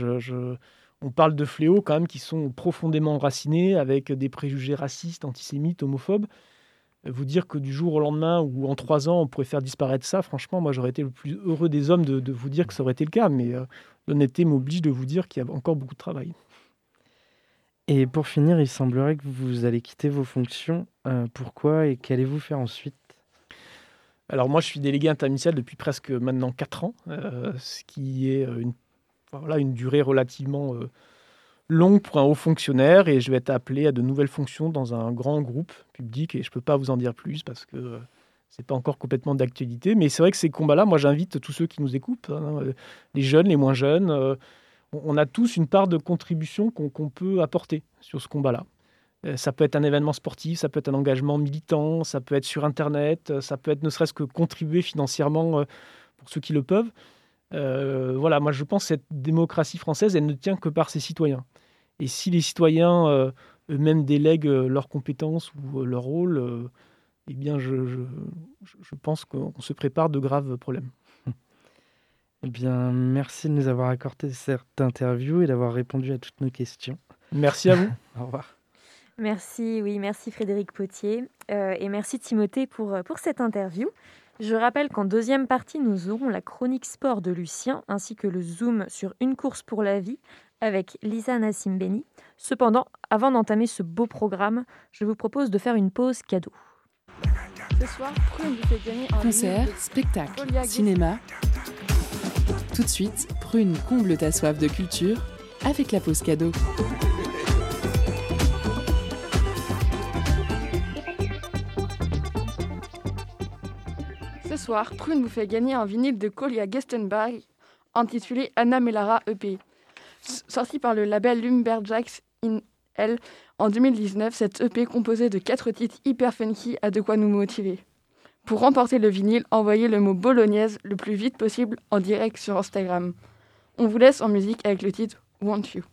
on parle de fléaux quand même qui sont profondément enracinés avec des préjugés racistes, antisémites, homophobes. Vous dire que du jour au lendemain ou en trois ans, on pourrait faire disparaître ça, franchement, moi, j'aurais été le plus heureux des hommes de, de vous dire que ça aurait été le cas. Mais euh, l'honnêteté m'oblige de vous dire qu'il y a encore beaucoup de travail. Et pour finir, il semblerait que vous allez quitter vos fonctions. Euh, pourquoi et qu'allez-vous faire ensuite? Alors moi, je suis délégué interministériel depuis presque maintenant 4 ans, euh, ce qui est une, enfin, voilà, une durée relativement longue pour un haut fonctionnaire et je vais être appelé à de nouvelles fonctions dans un grand groupe public et je ne peux pas vous en dire plus parce que euh, c'est pas encore complètement d'actualité. Mais c'est vrai que ces combats-là, moi j'invite tous ceux qui nous écoutent, hein, euh, les jeunes, les moins jeunes, euh, on a tous une part de contribution qu'on peut apporter sur ce combat-là. Ça peut être un événement sportif, ça peut être un engagement militant, ça peut être sur Internet, ça peut être ne serait-ce que contribuer financièrement pour ceux qui le peuvent. Voilà, moi je pense que cette démocratie française, elle ne tient que par ses citoyens. Et si les citoyens euh, eux-mêmes délèguent euh, leurs compétences ou euh, leur rôle, euh, eh bien je, je, je- je pense qu'on se prépare de graves problèmes. Eh bien, merci de nous avoir accordé cette interview et d'avoir répondu à toutes nos questions. Merci à vous. Au revoir. Merci, oui, merci Frédéric Potier euh, et merci Timothée pour, pour cette interview. Je rappelle qu'en deuxième partie, nous aurons la chronique sport de Lucien ainsi que le zoom sur une course pour la vie avec Lisa Nassim Beni. Cependant, avant d'entamer ce beau programme, je vous propose de faire une pause cadeau. Ce soir, Prune vous fait gagner un Concert, spectacle, cinéma. Tout de suite, Prune comble ta soif de culture avec la pause cadeau. Soir, Prune vous fait gagner un vinyle de Kolia Gestenberg intitulé Anna Melara EP. Sorti par le label Lumberjacks in L en 2019, cette EP composée de quatre titres hyper funky a de quoi nous motiver. Pour remporter le vinyle, envoyez le mot bolognaise le plus vite possible en direct sur Instagram. On vous laisse en musique avec le titre Want You.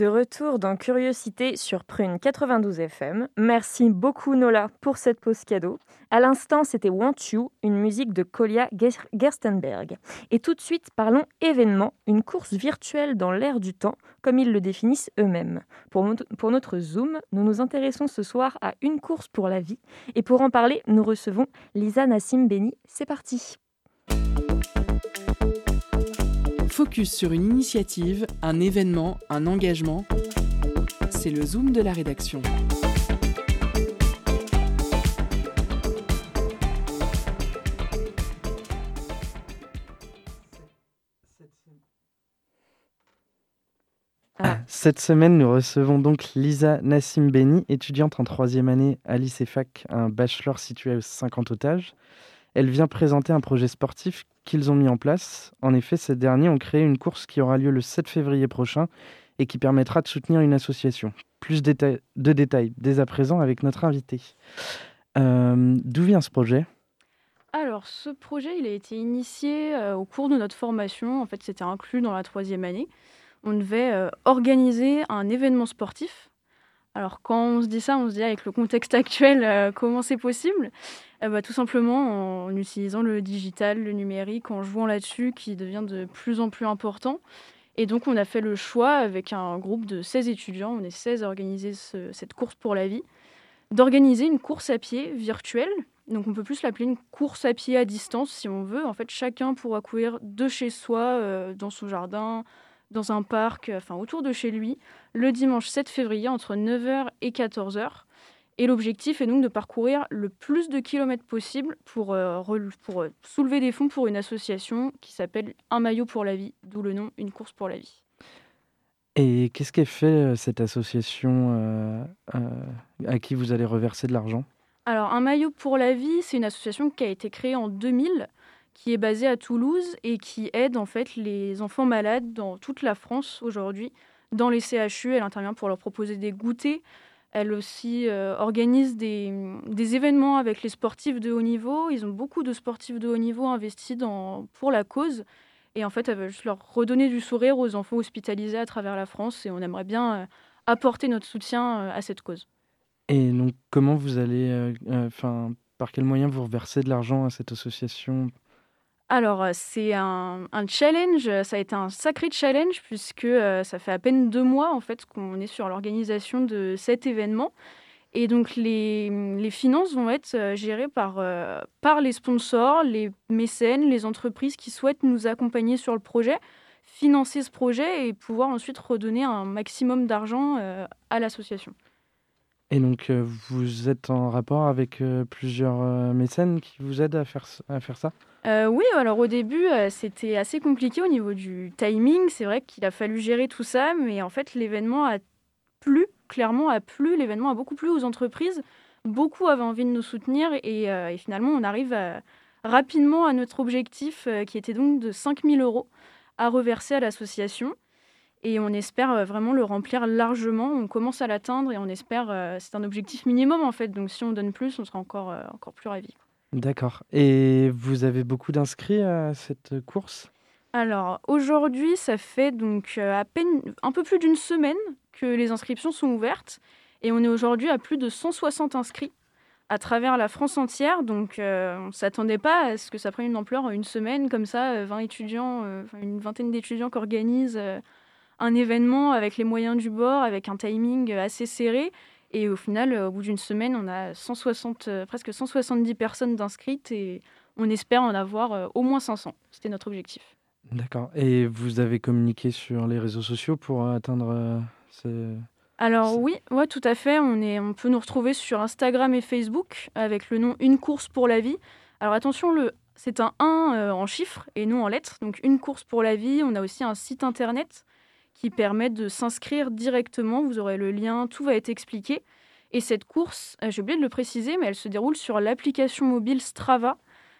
De retour dans Curiosité sur Prune 92 FM. Merci beaucoup Nola pour cette pause cadeau. À l'instant, c'était Want You, une musique de Kolja Ger- Gerstenberg. Et tout de suite, parlons événement, une course virtuelle dans l'air du temps, comme ils le définissent eux-mêmes. Pour notre Zoom, nous nous intéressons ce soir à une course pour la vie. Et pour en parler, nous recevons Lisa Nassim Beni. C'est parti. Focus sur une initiative, un événement, un engagement. C'est le Zoom de la rédaction. Cette semaine, nous recevons donc Lisa Nassim Beni, étudiante en troisième année à l'ICEFAC, un bachelor situé à 50 otages. Elle vient présenter un projet sportif qu'ils ont mis en place. En effet, ces derniers ont créé une course qui aura lieu le 7 février prochain et qui permettra de soutenir une association. Plus de détails dès à présent avec notre invité. Euh, D'où vient ce projet? Alors, ce projet, il a été initié euh, au cours de notre formation. En fait, c'était inclus dans la troisième année. On devait euh, organiser un événement sportif. Alors, quand on se dit ça, on se dit avec le contexte actuel, comment c'est possible? Eh ben, Tout simplement en utilisant le digital, le numérique, en jouant là-dessus, qui devient de plus en plus important. Et donc, on a fait le choix avec un groupe de 16 étudiants, on est 16 à organiser ce- cette course pour la vie, d'organiser une course à pied virtuelle donc on peut plus l'appeler une course à pied à distance si on veut. En fait, chacun pourra courir de chez soi, euh, dans son jardin, dans un parc, enfin autour de chez lui, le dimanche 7 février entre 9h et 14h. Et l'objectif est donc de parcourir le plus de kilomètres possible pour, euh, pour euh, soulever des fonds pour une association qui s'appelle Un maillot pour la vie, d'où le nom Une course pour la vie. Et qu'est-ce qu'est fait euh, cette association euh, à qui vous allez reverser de l'argent? Alors, Un maillot pour la vie, c'est une association qui a été créée en 2000, qui est basée à Toulouse et qui aide en fait les enfants malades dans toute la France aujourd'hui, dans les CHU. Elle intervient pour leur proposer des goûters. Elle aussi euh, organise des, événements avec les sportifs de haut niveau. Ils ont beaucoup de sportifs de haut niveau investis pour la cause. Et en fait, elle veut juste leur redonner du sourire aux enfants hospitalisés à travers la France. Et on aimerait bien euh, apporter notre soutien euh, à cette cause. Et donc, comment vous allez, enfin, par quels moyens vous reversez de l'argent à cette association? Alors, euh, c'est un, challenge, euh, ça a été un sacré challenge puisque euh, ça fait à peine deux mois en fait qu'on est sur l'organisation de cet événement. Et donc, les, finances vont être gérées par, par les sponsors, les mécènes, les entreprises qui souhaitent nous accompagner sur le projet, financer ce projet et pouvoir ensuite redonner un maximum d'argent à l'association. Et donc, euh, vous êtes en rapport avec euh, plusieurs euh, mécènes qui vous aident à faire, à faire ça? Oui, alors au début, c'était assez compliqué au niveau du timing. C'est vrai qu'il a fallu gérer tout ça, mais en fait, l'événement a plu, clairement a plu. L'événement a beaucoup plu aux entreprises. Beaucoup avaient envie de nous soutenir et, finalement, on arrive rapidement à notre objectif qui était donc de 5000 euros à reverser à l'association. Et on espère euh, vraiment le remplir largement. On commence à l'atteindre et on espère, euh, c'est un objectif minimum en fait. Donc si on donne plus, on sera encore, euh, encore plus ravis. D'accord. Et vous avez beaucoup d'inscrits à cette course? Alors aujourd'hui, ça fait donc à peine un peu plus d'une semaine que les inscriptions sont ouvertes. Et on est aujourd'hui à plus de 160 inscrits à travers la France entière. Donc, euh, on ne s'attendait pas à ce que ça prenne une ampleur en une semaine, comme ça, euh, 20 étudiants, euh, une vingtaine d'étudiants qui organisent euh, un événement avec les moyens du bord, avec un timing assez serré. Et au final, euh, au bout d'une semaine, on a 160, euh, presque 170 personnes d'inscrites et on espère en avoir euh, au moins 500. C'était notre objectif. D'accord. Et vous avez communiqué sur les réseaux sociaux pour atteindre euh, ce... Alors oui, ouais, tout à fait. On, est, on peut nous retrouver sur Instagram et Facebook avec le nom Une course pour la vie. Alors attention, le, c'est un 1 euh, en chiffres et non en lettres. Donc Une course pour la vie. On a aussi un site internet qui permet de s'inscrire directement. Vous aurez le lien, tout va être expliqué. Et cette course, euh, j'ai oublié de le préciser, mais elle se déroule sur l'application mobile Strava.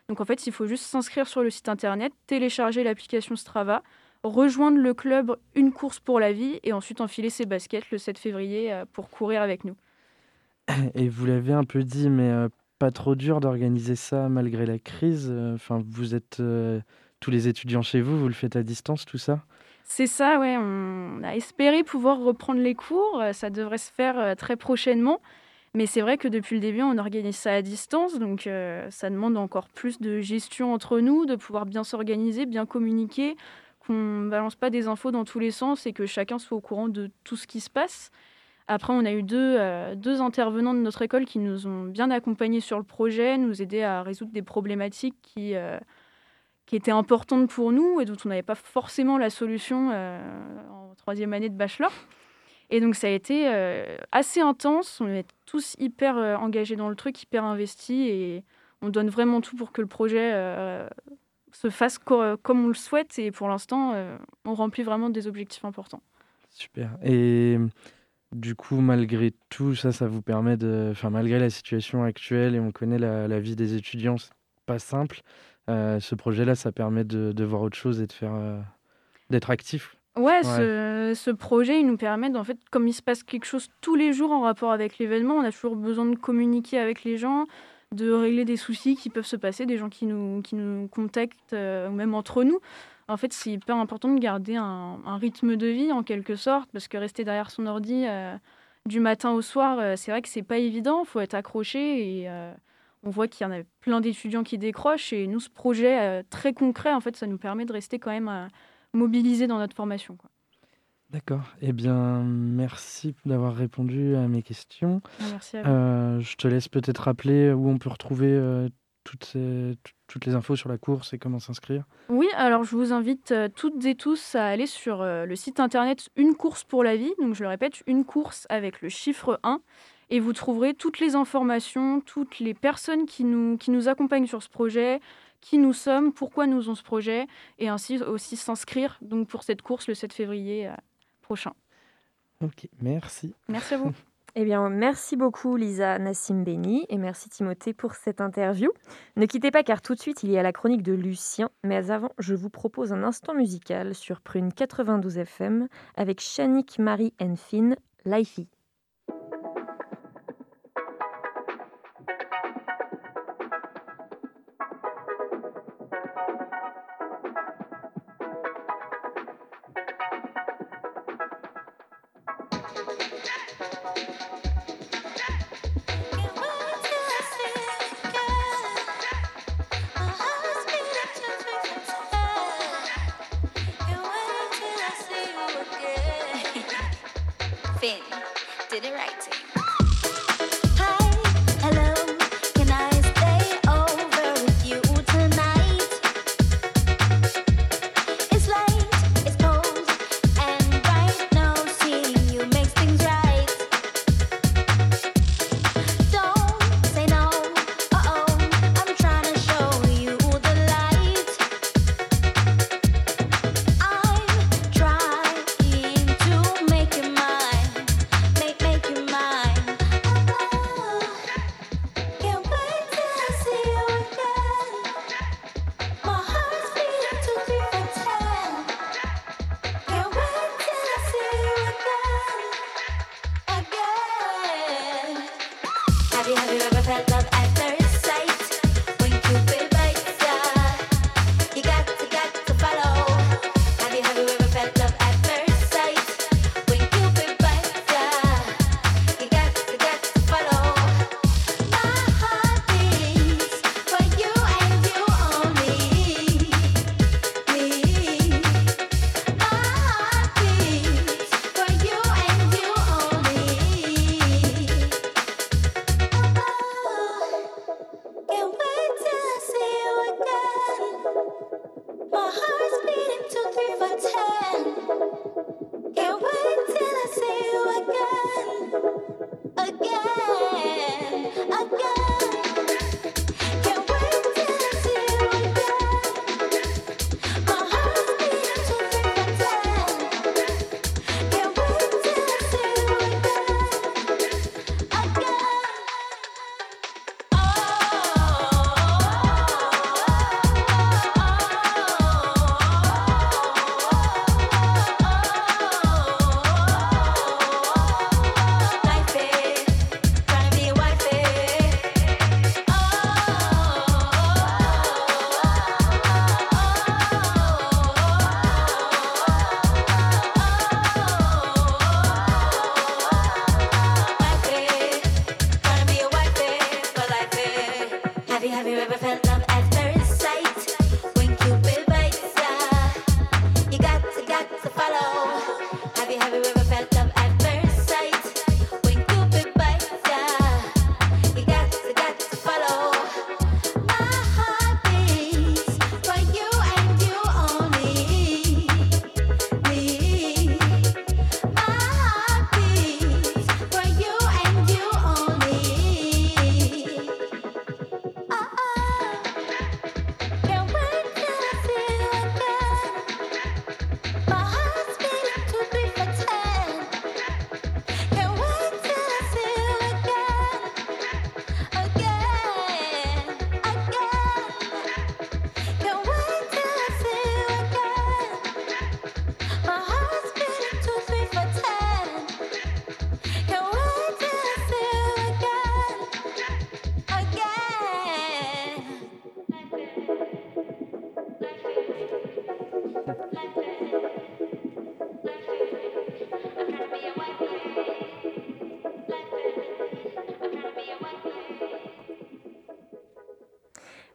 Donc en fait, il faut juste s'inscrire sur le site internet, télécharger l'application Strava, rejoindre le club Une course pour la vie et ensuite enfiler ses baskets le 7 février euh, pour courir avec nous. Et vous l'avez un peu dit, mais euh, pas trop dur d'organiser ça malgré la crise. Enfin, vous êtes tous les étudiants chez vous, vous le faites à distance, tout ça? C'est ça, ouais. On a espéré pouvoir reprendre les cours. euh, Ça devrait se faire euh, très prochainement. Mais c'est vrai que depuis le début, on organise ça à distance. Donc, euh, ça demande encore plus de gestion entre nous, de pouvoir bien s'organiser, bien communiquer, qu'on ne balance pas des infos dans tous les sens et que chacun soit au courant de tout ce qui se passe. Après, on a eu deux, deux intervenants de notre école qui nous ont bien accompagnés sur le projet, nous aider à résoudre des problématiques qui, qui étaient importantes pour nous et dont on n'avait pas forcément la solution euh, en troisième année de bachelor. Et donc ça a été euh, assez intense, on est tous hyper euh, engagés dans le truc, hyper investis et on donne vraiment tout pour que le projet se fasse co- comme on le souhaite et pour l'instant on remplit vraiment des objectifs importants. Super. Et du coup, malgré tout, ça, ça vous permet de. Enfin, malgré la situation actuelle, et on connaît la, la vie des étudiants, pas simple. Euh, ce projet-là, ça permet de, de voir autre chose et de faire. euh, d'être actif. Ouais, Ce, ce projet, il nous permet, en fait, comme il se passe quelque chose tous les jours en rapport avec l'événement, on a toujours besoin de communiquer avec les gens, de régler des soucis qui peuvent se passer, des gens qui nous, qui nous contactent, euh, ou même entre nous. En fait, c'est hyper important de garder un, un rythme de vie, en quelque sorte, parce que rester derrière son ordi euh, du matin au soir, euh, c'est vrai que c'est pas évident, il faut être accroché et on voit qu'il y en a plein d'étudiants qui décrochent et nous, ce projet euh, très concret, en fait, ça nous permet de rester quand même euh, mobilisés dans notre formation. quoi. D'accord. Eh bien, merci d'avoir répondu à mes questions. Merci à vous. Euh, je te laisse peut-être rappeler où on peut retrouver euh, toutes, ces- t- toutes les infos sur la course et comment s'inscrire. Oui, alors je vous invite euh, toutes et tous à aller sur le site internet Une course pour la vie. Donc je le répète, une course avec le chiffre 1. Et vous trouverez toutes les informations, toutes les personnes qui nous, qui nous accompagnent sur ce projet, qui nous sommes, pourquoi nous avons ce projet, et ainsi aussi s'inscrire donc pour cette course le 7 février euh, prochain. Ok, merci. Merci à vous. Eh bien, merci beaucoup Lisa Nassim Beni et merci Timothée pour cette interview. Ne quittez pas car tout de suite il y a la chronique de Lucien, mais avant je vous propose un instant musical sur Prune 92 FM avec Shanique Marie Enfin, Lifey. Finn did it right.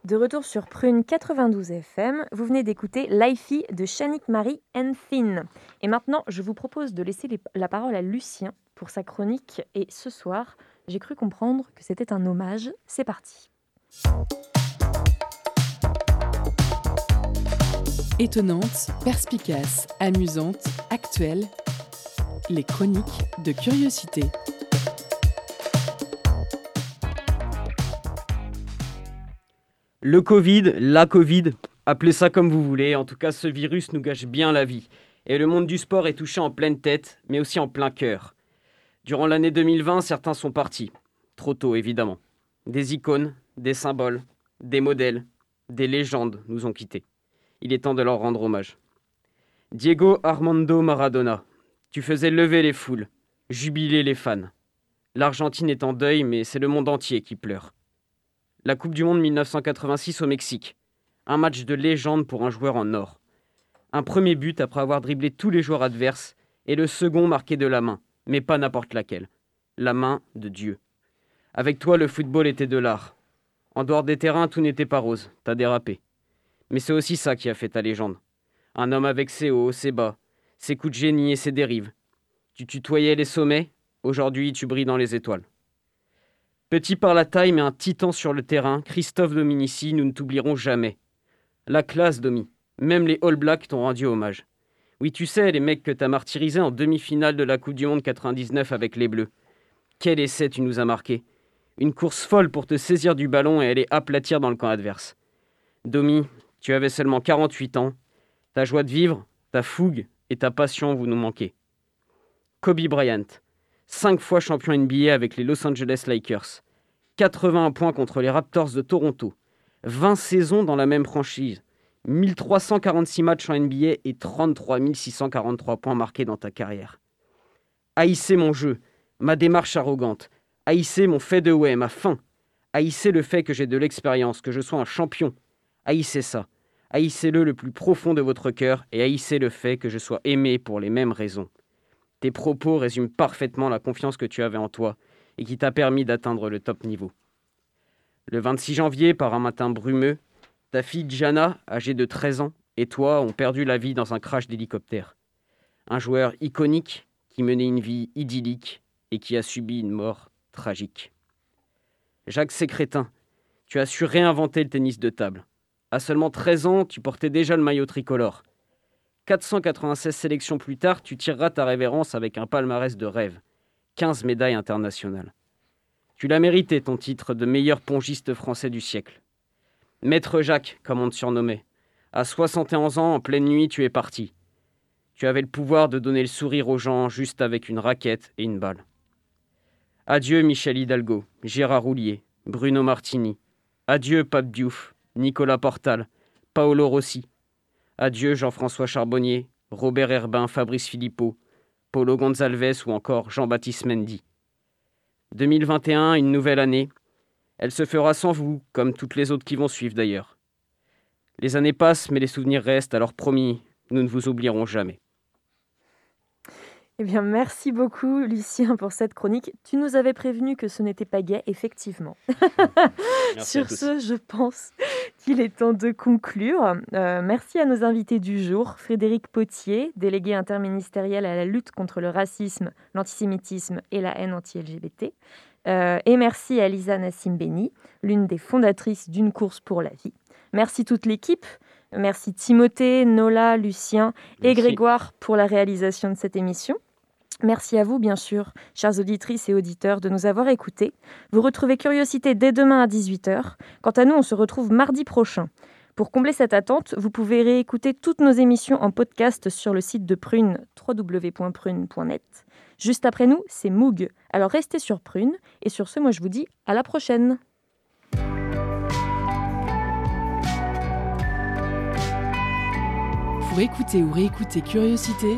De retour sur Prune 92 FM, vous venez d'écouter Lifey de Shanik Marie Thin. Et maintenant, je vous propose de laisser la parole à Lucien pour sa chronique. Et ce soir, j'ai cru comprendre que c'était un hommage. C'est parti. Étonnante, perspicace, amusante, actuelle. Les chroniques de curiosité. Le Covid, la Covid, appelez ça comme vous voulez, en tout cas ce virus nous gâche bien la vie. Et le monde du sport est touché en pleine tête, mais aussi en plein cœur. Durant l'année 2020, certains sont partis. Trop tôt, évidemment. Des icônes, des symboles, des modèles, des légendes nous ont quittés. Il est temps de leur rendre hommage. Diego Armando Maradona, tu faisais lever les foules, jubiler les fans. L'Argentine est en deuil, mais c'est le monde entier qui pleure. La Coupe du Monde 1986 au Mexique. Un match de légende pour un joueur en or. Un premier but après avoir dribblé tous les joueurs adverses et le second marqué de la main, mais pas n'importe laquelle. La main de Dieu. Avec toi, le football était de l'art. En dehors des terrains, tout n'était pas rose, t'as dérapé. Mais c'est aussi ça qui a fait ta légende. Un homme avec ses hauts, ses bas, ses coups de génie et ses dérives. Tu tutoyais les sommets, aujourd'hui tu brilles dans les étoiles. Petit par la taille, mais un titan sur le terrain, Christophe Dominici, nous ne t'oublierons jamais. La classe, Domi. Même les All Blacks t'ont rendu hommage. Oui, tu sais, les mecs que t'as martyrisés en demi-finale de la Coupe du Monde 99 avec les Bleus. Quel essai tu nous as marqué. Une course folle pour te saisir du ballon et aller aplatir dans le camp adverse. Domi, tu avais seulement 48 ans. Ta joie de vivre, ta fougue et ta passion vous nous manquez. Kobe Bryant, cinq fois champion NBA avec les Los Angeles Lakers, 81 points contre les Raptors de Toronto, 20 saisons dans la même franchise, 1346 matchs en NBA et 33 643 points marqués dans ta carrière. Haïssez mon jeu, ma démarche arrogante, haïssez mon fait de way, ma fin, haïssez le fait que j'ai de l'expérience, que je sois un champion, haïssez ça, haïssez-le le plus profond de votre cœur et haïssez le fait que je sois aimé pour les mêmes raisons. Tes propos résument parfaitement la confiance que tu avais en toi et qui t'a permis d'atteindre le top niveau. Le 26 janvier, par un matin brumeux, ta fille Jana, âgée de 13 ans, et toi ont perdu la vie dans un crash d'hélicoptère. Un joueur iconique qui menait une vie idyllique et qui a subi une mort tragique. Jacques Sécrétin, tu as su réinventer le tennis de table. À seulement 13 ans, tu portais déjà le maillot tricolore. 496 sélections plus tard, tu tireras ta révérence avec un palmarès de rêve. 15 médailles internationales. Tu l'as mérité ton titre de meilleur pongiste français du siècle. Maître Jacques, comme on te surnommait. À 71 ans, en pleine nuit, tu es parti. Tu avais le pouvoir de donner le sourire aux gens juste avec une raquette et une balle. Adieu Michel Hidalgo, Gérard Roulier, Bruno Martini. Adieu Pape Diouf, Nicolas Portal, Paolo Rossi. Adieu Jean-François Charbonnier, Robert Herbin, Fabrice Philippot, Paulo Gonzalves ou encore Jean-Baptiste Mendy. 2021, une nouvelle année. Elle se fera sans vous, comme toutes les autres qui vont suivre d'ailleurs. Les années passent, mais les souvenirs restent, alors promis, nous ne vous oublierons jamais. Eh bien, merci beaucoup, Lucien, pour cette chronique. Tu nous avais prévenu que ce n'était pas gay, effectivement. Sur ce, je pense qu'il est temps de conclure. Euh, merci à nos invités du jour, Frédéric Potier, délégué interministériel à la lutte contre le racisme, l'antisémitisme et la haine anti-LGBT. Euh, et merci à Lisa Nassim Beni, l'une des fondatrices d'une course pour la vie. Merci toute l'équipe. Merci Timothée, Nola, Lucien et Merci. Grégoire pour la réalisation de cette émission. Merci à vous, bien sûr, chères auditrices et auditeurs, de nous avoir écoutés. Vous retrouvez Curiosité dès demain à 18h. Quant à nous, on se retrouve mardi prochain. Pour combler cette attente, vous pouvez réécouter toutes nos émissions en podcast sur le site de Prune, www.prune.net. Juste après nous, c'est Moog. Alors restez sur Prune. Et sur ce, moi je vous dis à la prochaine. Pour écouter ou réécouter Curiosité,